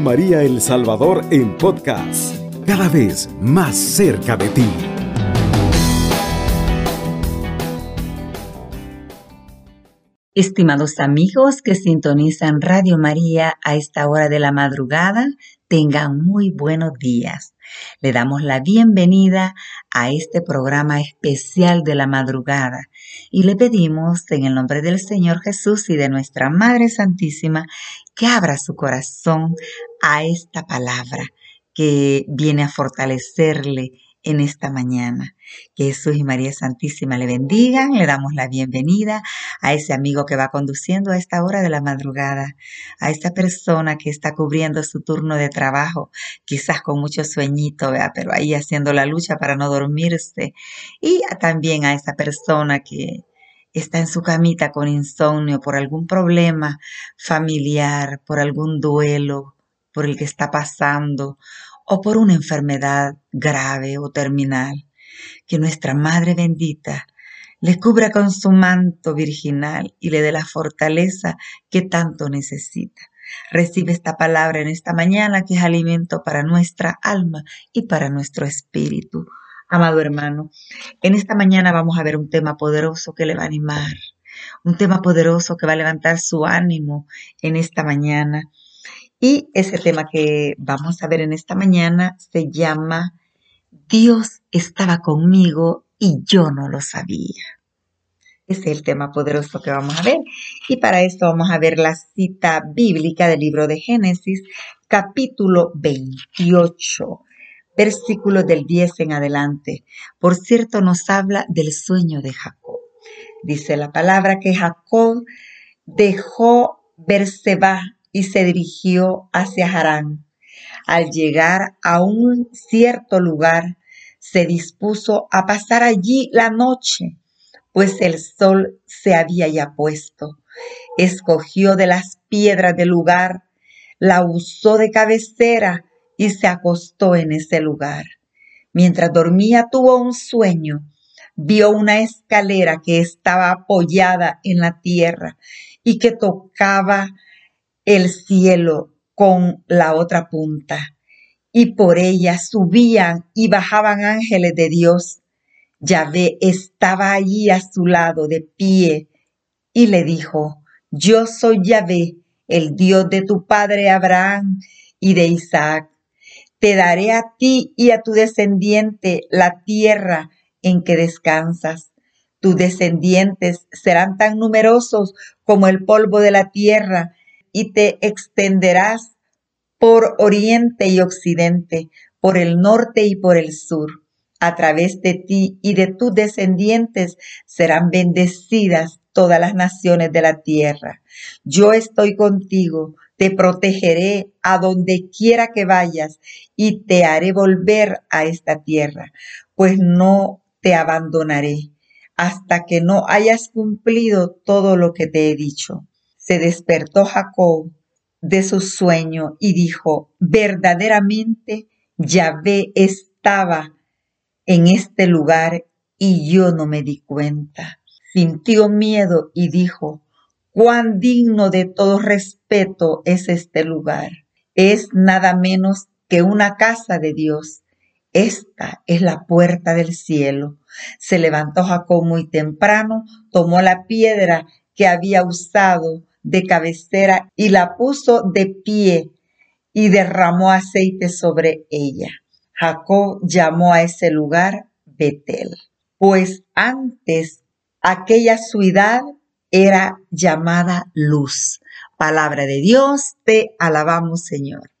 María El Salvador en podcast, cada vez más cerca de ti. Estimados amigos que sintonizan Radio María a esta hora de la madrugada, tengan muy buenos días. Le damos la bienvenida a este programa especial de la madrugada y le pedimos en el nombre del Señor Jesús y de nuestra Madre Santísima que abra su corazón a esta palabra que viene a fortalecerle en esta mañana. Que Jesús y María Santísima le bendigan. Le damos la bienvenida a ese amigo que va conduciendo a esta hora de la madrugada, a esa persona que está cubriendo su turno de trabajo, quizás con mucho sueñito, pero ahí haciendo la lucha para no dormirse. Y también a esa persona que está en su camita con insomnio por algún problema familiar, por algún duelo por el que está pasando o por una enfermedad grave o terminal. Que nuestra Madre bendita le cubra con su manto virginal y le dé la fortaleza que tanto necesita. Recibe esta palabra en esta mañana que es alimento para nuestra alma y para nuestro espíritu. Amado hermano, en esta mañana vamos a ver un tema poderoso que le va a animar, un tema poderoso que va a levantar su ánimo en esta mañana y ese tema que vamos a ver en esta mañana se llama Dios estaba conmigo y yo no lo sabía. Ese es el tema poderoso que vamos a ver. Y para esto vamos a ver la cita bíblica del libro de Génesis, capítulo 28, versículo del 10 en adelante. Por cierto, nos habla del sueño de Jacob. Dice la palabra que Jacob dejó Berseba y se dirigió hacia Harán. Al llegar a un cierto lugar, se dispuso a pasar allí la noche, pues el sol se había ya puesto. Escogió de las piedras del lugar, la usó de cabecera y se acostó en ese lugar. Mientras dormía tuvo un sueño. Vio una escalera que estaba apoyada en la tierra y que tocaba el cielo con la otra punta, y por ella subían y bajaban ángeles de Dios. Yahvé estaba allí a su lado de pie y le dijo, yo soy Yahvé, el Dios de tu padre Abraham y de Isaac. Te daré a ti y a tu descendiente la tierra en que descansas. Tus descendientes serán tan numerosos como el polvo de la tierra y te extenderás por oriente y occidente, por el norte y por el sur. A través de ti y de tus descendientes serán bendecidas todas las naciones de la tierra. Yo estoy contigo, te protegeré a donde quiera que vayas y te haré volver a esta tierra, pues no te abandonaré hasta que no hayas cumplido todo lo que te he dicho se despertó Jacob de su sueño y dijo, verdaderamente Yahvé estaba en este lugar y yo no me di cuenta. Sintió miedo y dijo, cuán digno de todo respeto es este lugar. Es nada menos que una casa de Dios. Esta es la puerta del cielo. Se levantó Jacob muy temprano, tomó la piedra que había usado de cabecera y la puso de pie y derramó aceite sobre ella. Jacob llamó a ese lugar Betel, pues antes aquella ciudad era llamada luz. Palabra de Dios, te alabamos Señor.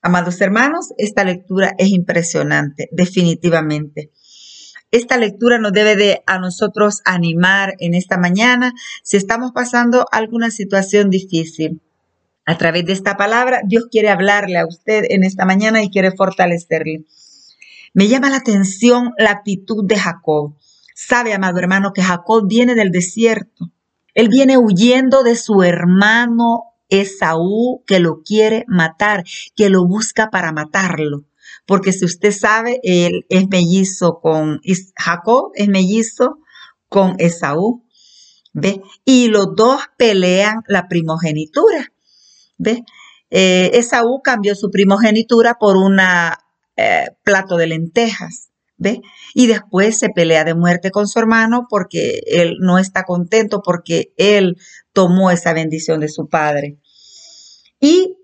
Amados hermanos, esta lectura es impresionante, definitivamente. Esta lectura nos debe de a nosotros animar en esta mañana si estamos pasando alguna situación difícil. A través de esta palabra, Dios quiere hablarle a usted en esta mañana y quiere fortalecerle. Me llama la atención la actitud de Jacob. Sabe, amado hermano, que Jacob viene del desierto. Él viene huyendo de su hermano Esaú que lo quiere matar, que lo busca para matarlo porque si usted sabe, él es mellizo con Jacob, es mellizo con Esaú, ¿ve? Y los dos pelean la primogenitura, ¿ve? eh, Esaú cambió su primogenitura por un eh, plato de lentejas. Y después se pelea de muerte con su hermano porque él no está contento porque él tomó esa bendición de su padre. Y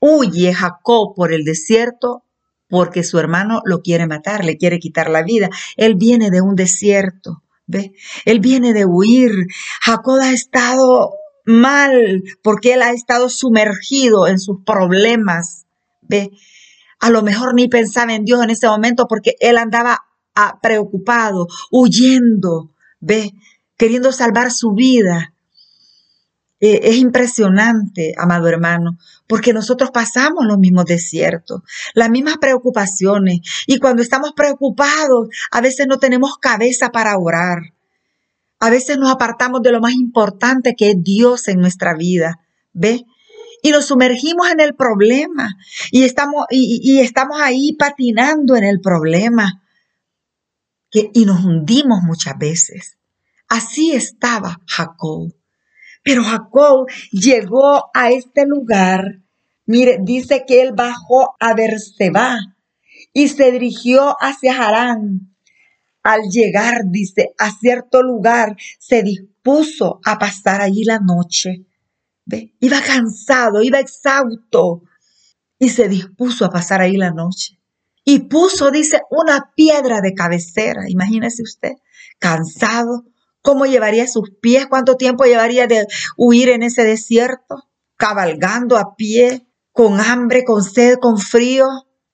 huye Jacob por el desierto porque su hermano lo quiere matar, le quiere quitar la vida. Él viene de un desierto, ¿ve? Él viene de huir. Jacob ha estado mal porque él ha estado sumergido en sus problemas, ¿ve? A lo mejor ni pensaba en Dios en ese momento porque él andaba ah, preocupado, huyendo, ¿ve? Queriendo salvar su vida. Eh, es impresionante, amado hermano, porque nosotros pasamos los mismos desiertos, las mismas preocupaciones, y cuando estamos preocupados, a veces no tenemos cabeza para orar. A veces nos apartamos de lo más importante que es Dios en nuestra vida, ¿ve? Y nos sumergimos en el problema y estamos, y, estamos ahí patinando en el problema y nos hundimos muchas veces. Así estaba Jacob. Pero Jacob llegó a este lugar. Mire, dice que él bajó a Berseba y se dirigió hacia Harán. Al llegar, dice, a cierto lugar, se dispuso a pasar allí la noche. ¿Ve? Iba cansado, iba exhausto y se dispuso a pasar ahí la noche. Y puso, dice, una piedra de cabecera, imagínese usted, cansado, ¿Cómo llevaría sus pies? ¿Cuánto tiempo llevaría de huir en ese desierto? Cabalgando a pie, con hambre, con sed, con frío.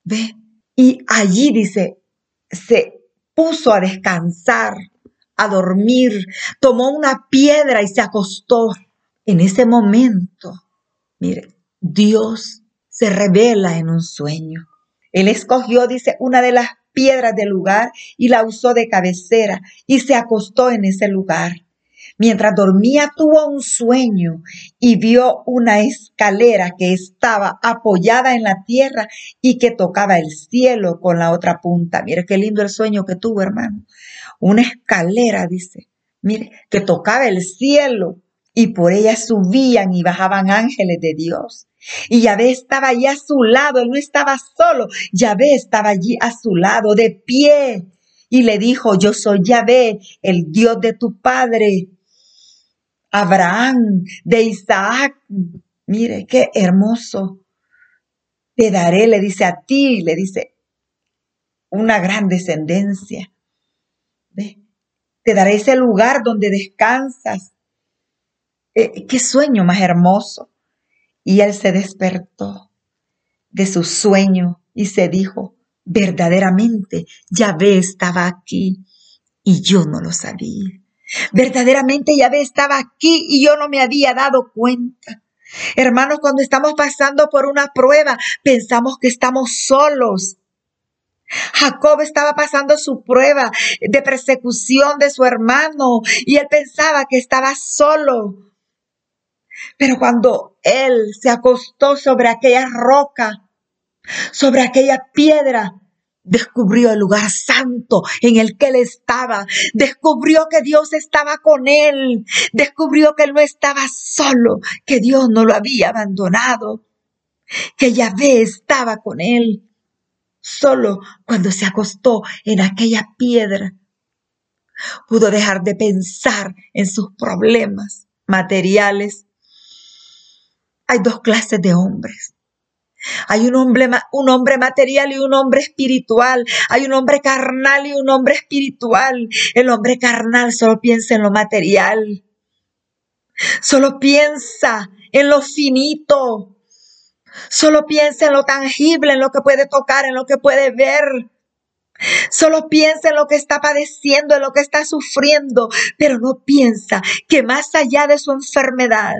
Ve. Y allí dice, se puso a descansar, a dormir, tomó una piedra y se acostó. En ese momento, mire, Dios se revela en un sueño. Él escogió, dice, una de las piedras del lugar y la usó de cabecera y se acostó en ese lugar. Mientras dormía tuvo un sueño y vio una escalera que estaba apoyada en la tierra y que tocaba el cielo con la otra punta. Mire qué lindo el sueño que tuvo, hermano. Una escalera, dice. Mire, que tocaba el cielo y por ella subían y bajaban ángeles de Dios. Y Yahvé estaba allí a su lado, él no estaba solo, Yahvé estaba allí a su lado, de pie. Y le dijo, yo soy Yahvé, el Dios de tu padre, Abraham, de Isaac. Mire, qué hermoso. Te daré, le dice a ti, le dice, una gran descendencia. ¿Ve? Te daré ese lugar donde descansas eh, qué sueño más hermoso. Y él se despertó de su sueño y se dijo, verdaderamente Yahvé estaba aquí y yo no lo sabía. Verdaderamente Yahvé estaba aquí y yo no me había dado cuenta. Hermanos, cuando estamos pasando por una prueba, pensamos que estamos solos. Jacob estaba pasando su prueba de persecución de su hermano y él pensaba que estaba solo. Pero cuando él se acostó sobre aquella roca, sobre aquella piedra, descubrió el lugar santo en el que él estaba, descubrió que Dios estaba con él, descubrió que él no estaba solo, que Dios no lo había abandonado, que Yahvé estaba con él. Solo cuando se acostó en aquella piedra, pudo dejar de pensar en sus problemas materiales hay dos clases de hombres. Hay un hombre, un hombre material y un hombre espiritual. Hay un hombre carnal y un hombre espiritual. El hombre carnal solo piensa en lo material. Solo piensa en lo finito. Solo piensa en lo tangible, en lo que puede tocar, en lo que puede ver. Solo piensa en lo que está padeciendo, en lo que está sufriendo, pero no piensa que más allá de su enfermedad,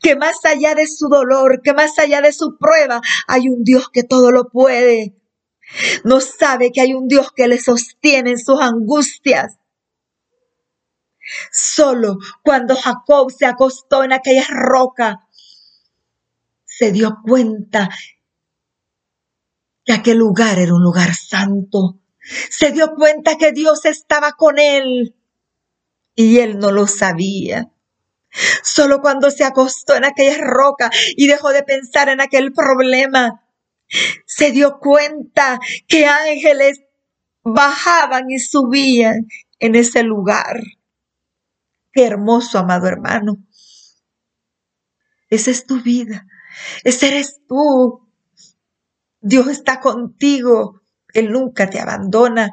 que más allá de su dolor, que más allá de su prueba, hay un Dios que todo lo puede. No sabe que hay un Dios que le sostiene en sus angustias. Solo cuando Jacob se acostó en aquella roca, se dio cuenta que aquel lugar era un lugar santo. Se dio cuenta que Dios estaba con él y él no lo sabía. Solo cuando se acostó en aquella roca y dejó de pensar en aquel problema, se dio cuenta que ángeles bajaban y subían en ese lugar. Qué hermoso, amado hermano. Esa es tu vida. Ese eres tú. Dios está contigo. Él nunca te abandona,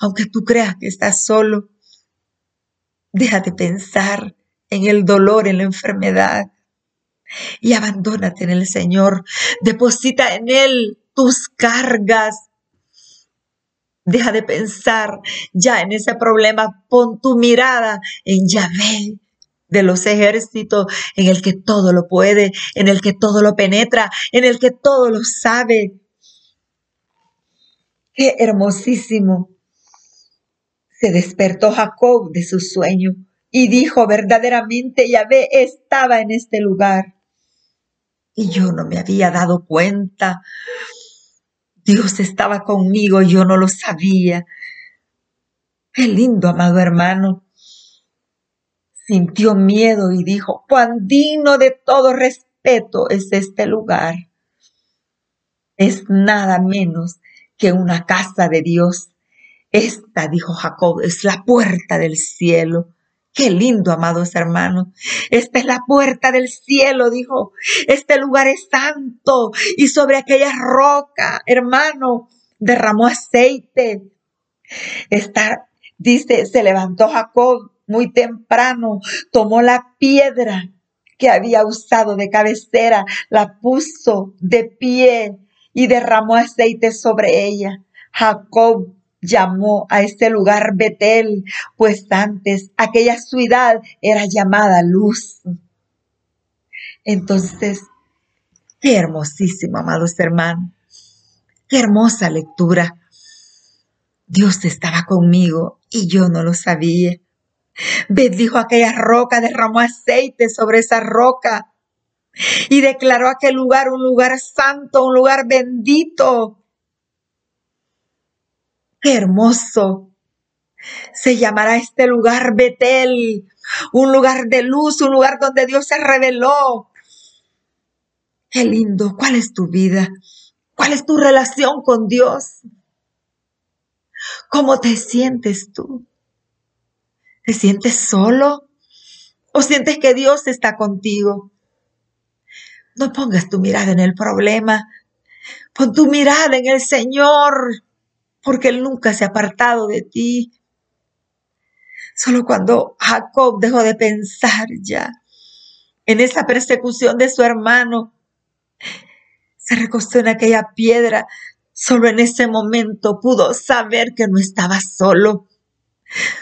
aunque tú creas que estás solo. Deja de pensar en el dolor, en la enfermedad y abandónate en el Señor. Deposita en Él tus cargas. Deja de pensar ya en ese problema. Pon tu mirada en Yahvé de los ejércitos, en el que todo lo puede, en el que todo lo penetra, en el que todo lo sabe. Qué hermosísimo. Se despertó Jacob de su sueño y dijo, verdaderamente Yahvé estaba en este lugar. Y yo no me había dado cuenta. Dios estaba conmigo, yo no lo sabía. Qué lindo, amado hermano. Sintió miedo y dijo, cuán digno de todo respeto es este lugar. Es nada menos que una casa de Dios. Esta, dijo Jacob, es la puerta del cielo. Qué lindo, amados hermanos. Esta es la puerta del cielo, dijo. Este lugar es santo y sobre aquella roca, hermano, derramó aceite. Esta, dice, se levantó Jacob muy temprano, tomó la piedra que había usado de cabecera, la puso de pie y derramó aceite sobre ella. Jacob llamó a este lugar Betel, pues antes aquella ciudad era llamada luz. Entonces, qué hermosísimo, amados hermanos, qué hermosa lectura. Dios estaba conmigo y yo no lo sabía. Bendijo aquella roca, derramó aceite sobre esa roca y declaró aquel lugar un lugar santo, un lugar bendito hermoso! Se llamará este lugar Betel, un lugar de luz, un lugar donde Dios se reveló. Qué lindo. ¿Cuál es tu vida? ¿Cuál es tu relación con Dios? ¿Cómo te sientes tú? ¿Te sientes solo? ¿O sientes que Dios está contigo? No pongas tu mirada en el problema. Pon tu mirada en el Señor porque Él nunca se ha apartado de ti. Solo cuando Jacob dejó de pensar ya en esa persecución de su hermano, se recostó en aquella piedra, solo en ese momento pudo saber que no estaba solo.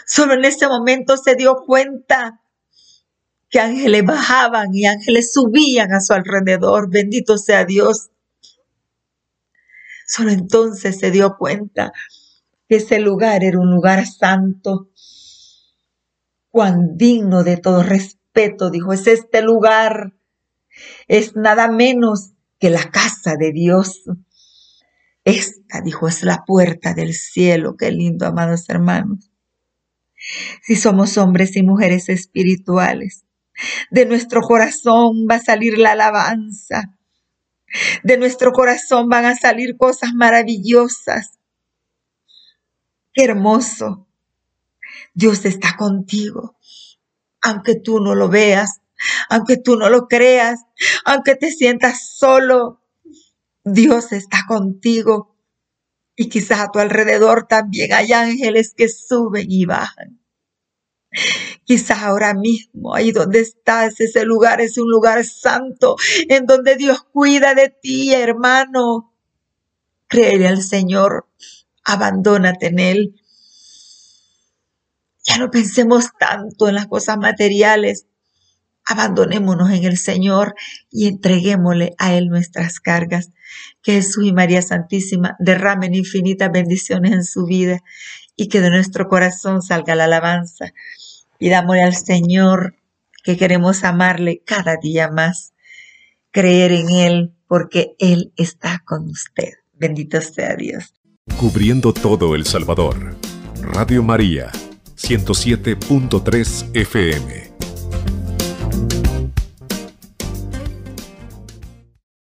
Solo en ese momento se dio cuenta que ángeles bajaban y ángeles subían a su alrededor. Bendito sea Dios. Solo entonces se dio cuenta que ese lugar era un lugar santo. Cuán digno de todo respeto, dijo, es este lugar. Es nada menos que la casa de Dios. Esta, dijo, es la puerta del cielo. Qué lindo, amados hermanos. Si somos hombres y mujeres espirituales, de nuestro corazón va a salir la alabanza, de nuestro corazón van a salir cosas maravillosas. Qué hermoso. Dios está contigo. Aunque tú no lo veas, aunque tú no lo creas, aunque te sientas solo, Dios está contigo. Y quizás a tu alrededor también hay ángeles que suben y bajan. Quizás ahora mismo, ahí donde estás, ese lugar es un lugar santo, en donde Dios cuida de ti, hermano. Créele al Señor, abandónate en Él. Ya no pensemos tanto en las cosas materiales. Abandonémonos en el Señor y entreguémosle a Él nuestras cargas. Que Jesús y María Santísima derramen infinitas bendiciones en su vida y que de nuestro corazón salga la alabanza Pidámosle al Señor que queremos amarle cada día más, creer en Él, porque Él está con usted. Bendito sea Dios. Cubriendo todo El Salvador. Radio María, 107.3 FM.